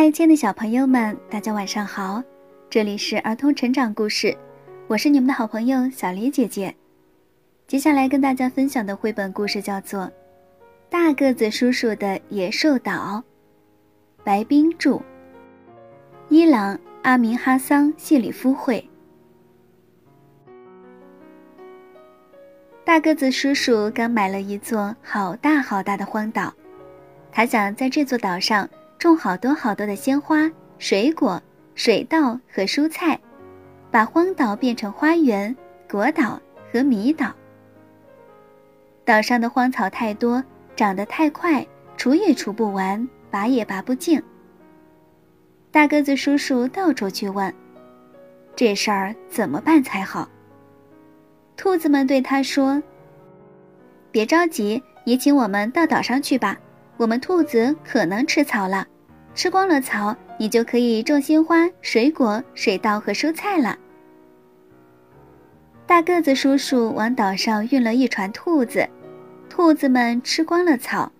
嗨，亲爱的小朋友们，大家晚上好！这里是儿童成长故事，我是你们的好朋友小黎姐姐。接下来跟大家分享的绘本故事叫做《大个子叔叔的野兽岛》，白冰著，伊朗阿明哈桑谢里夫绘。大个子叔叔刚买了一座好大好大的荒岛，他想在这座岛上。种好多好多的鲜花、水果、水稻和蔬菜，把荒岛变成花园、果岛和米岛。岛上的荒草太多，长得太快，除也除不完，拔也拔不净。大个子叔叔到处去问，这事儿怎么办才好？兔子们对他说：“别着急，你请我们到岛上去吧。”我们兔子可能吃草了，吃光了草，你就可以种鲜花、水果、水稻和蔬菜了。大个子叔叔往岛上运了一船兔子，兔子们吃光了草，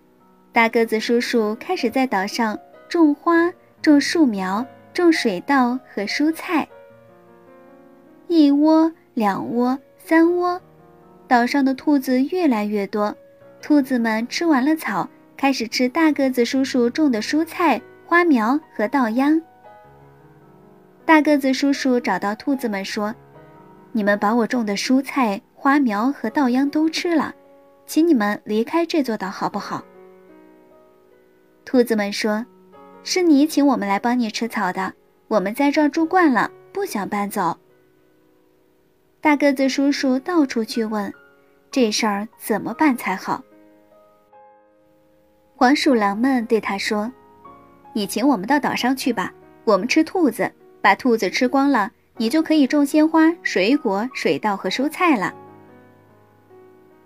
大个子叔叔开始在岛上种花、种树苗、种水稻和蔬菜。一窝、两窝、三窝，岛上的兔子越来越多，兔子们吃完了草。开始吃大个子叔叔种的蔬菜、花苗和稻秧。大个子叔叔找到兔子们说：“你们把我种的蔬菜、花苗和稻秧都吃了，请你们离开这座岛好不好？”兔子们说：“是你请我们来帮你吃草的，我们在这儿住惯了，不想搬走。”大个子叔叔到处去问，这事儿怎么办才好？黄鼠狼们对他说：“你请我们到岛上去吧，我们吃兔子，把兔子吃光了，你就可以种鲜花、水果、水稻和蔬菜了。”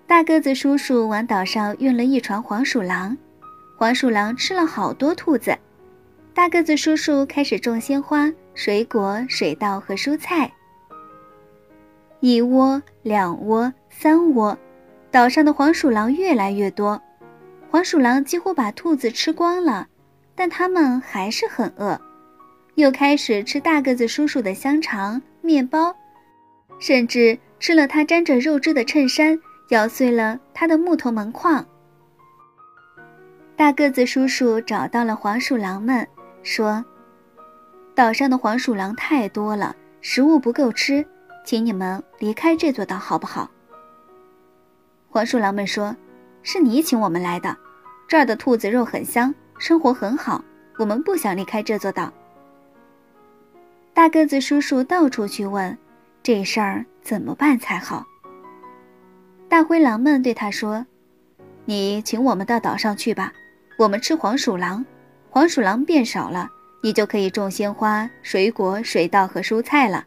大个子叔叔往岛上运了一船黄鼠狼，黄鼠狼吃了好多兔子，大个子叔叔开始种鲜花、水果、水稻和蔬菜。一窝、两窝、三窝，岛上的黄鼠狼越来越多。黄鼠狼几乎把兔子吃光了，但它们还是很饿，又开始吃大个子叔叔的香肠、面包，甚至吃了他沾着肉汁的衬衫，咬碎了他的木头门框。大个子叔叔找到了黄鼠狼们，说：“岛上的黄鼠狼太多了，食物不够吃，请你们离开这座岛好不好？”黄鼠狼们说。是你请我们来的，这儿的兔子肉很香，生活很好，我们不想离开这座岛。大个子叔叔到处去问，这事儿怎么办才好？大灰狼们对他说：“你请我们到岛上去吧，我们吃黄鼠狼，黄鼠狼变少了，你就可以种鲜花、水果、水稻和蔬菜了。”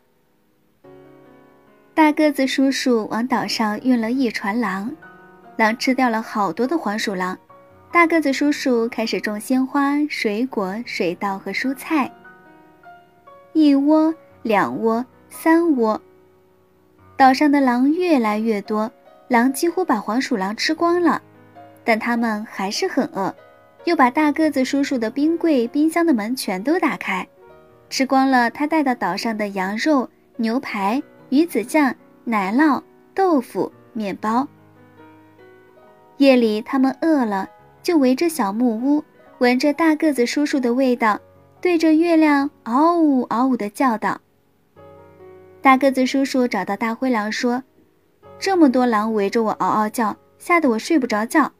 大个子叔叔往岛上运了一船狼。狼吃掉了好多的黄鼠狼，大个子叔叔开始种鲜花、水果、水稻和蔬菜。一窝、两窝、三窝，岛上的狼越来越多，狼几乎把黄鼠狼吃光了，但它们还是很饿，又把大个子叔叔的冰柜、冰箱的门全都打开，吃光了他带到岛上的羊肉、牛排、鱼子酱、奶酪、豆腐、面包。夜里，他们饿了，就围着小木屋，闻着大个子叔叔的味道，对着月亮嗷呜嗷呜地叫道。大个子叔叔找到大灰狼说：“这么多狼围着我嗷嗷叫，吓得我睡不着觉，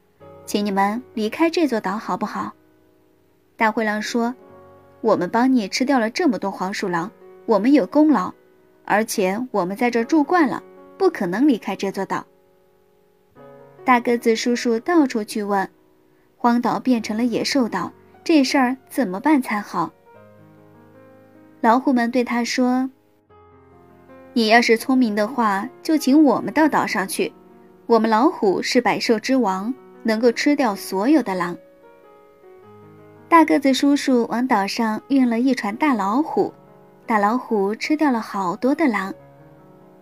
请你们离开这座岛好不好？”大灰狼说：“我们帮你吃掉了这么多黄鼠狼，我们有功劳，而且我们在这住惯了，不可能离开这座岛。”大个子叔叔到处去问，荒岛变成了野兽岛，这事儿怎么办才好？老虎们对他说：“你要是聪明的话，就请我们到岛上去。我们老虎是百兽之王，能够吃掉所有的狼。”大个子叔叔往岛上运了一船大老虎，大老虎吃掉了好多的狼。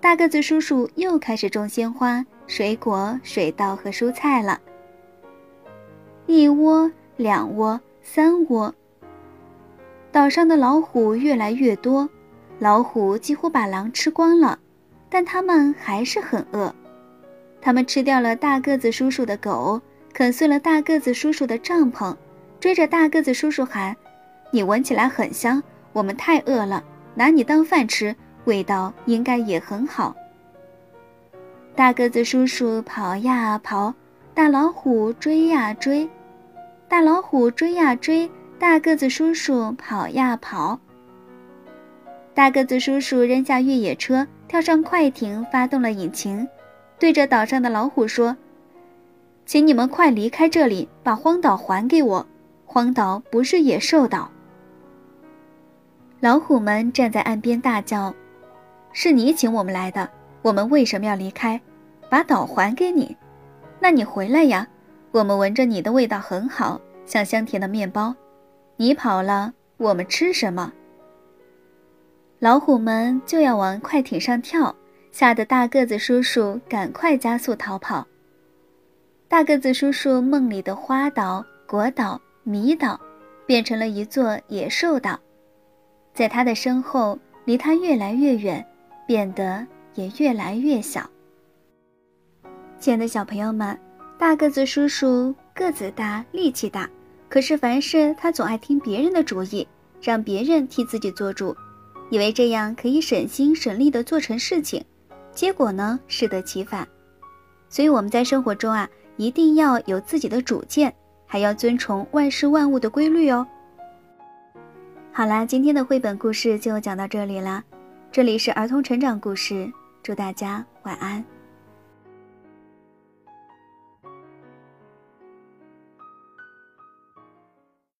大个子叔叔又开始种鲜花。水果、水稻和蔬菜了。一窝、两窝、三窝，岛上的老虎越来越多，老虎几乎把狼吃光了，但它们还是很饿。它们吃掉了大个子叔叔的狗，啃碎了大个子叔叔的帐篷，追着大个子叔叔喊：“你闻起来很香，我们太饿了，拿你当饭吃，味道应该也很好。”大个子叔叔跑呀跑，大老虎追呀追，大老虎追呀追。大个子叔叔跑呀跑。大个子叔叔扔下越野车，跳上快艇，发动了引擎，对着岛上的老虎说：“请你们快离开这里，把荒岛还给我。荒岛不是野兽岛。”老虎们站在岸边大叫：“是你请我们来的，我们为什么要离开？把岛还给你？那你回来呀！我们闻着你的味道很好，像香甜的面包。”你跑了，我们吃什么？老虎们就要往快艇上跳，吓得大个子叔叔赶快加速逃跑。大个子叔叔梦里的花岛、果岛、迷岛，变成了一座野兽岛，在他的身后，离他越来越远，变得也越来越小。亲爱的小朋友们，大个子叔叔个子大，力气大。可是凡事他总爱听别人的主意，让别人替自己做主，以为这样可以省心省力地做成事情，结果呢适得其反。所以我们在生活中啊，一定要有自己的主见，还要遵从万事万物的规律哦。好啦，今天的绘本故事就讲到这里啦，这里是儿童成长故事，祝大家晚安。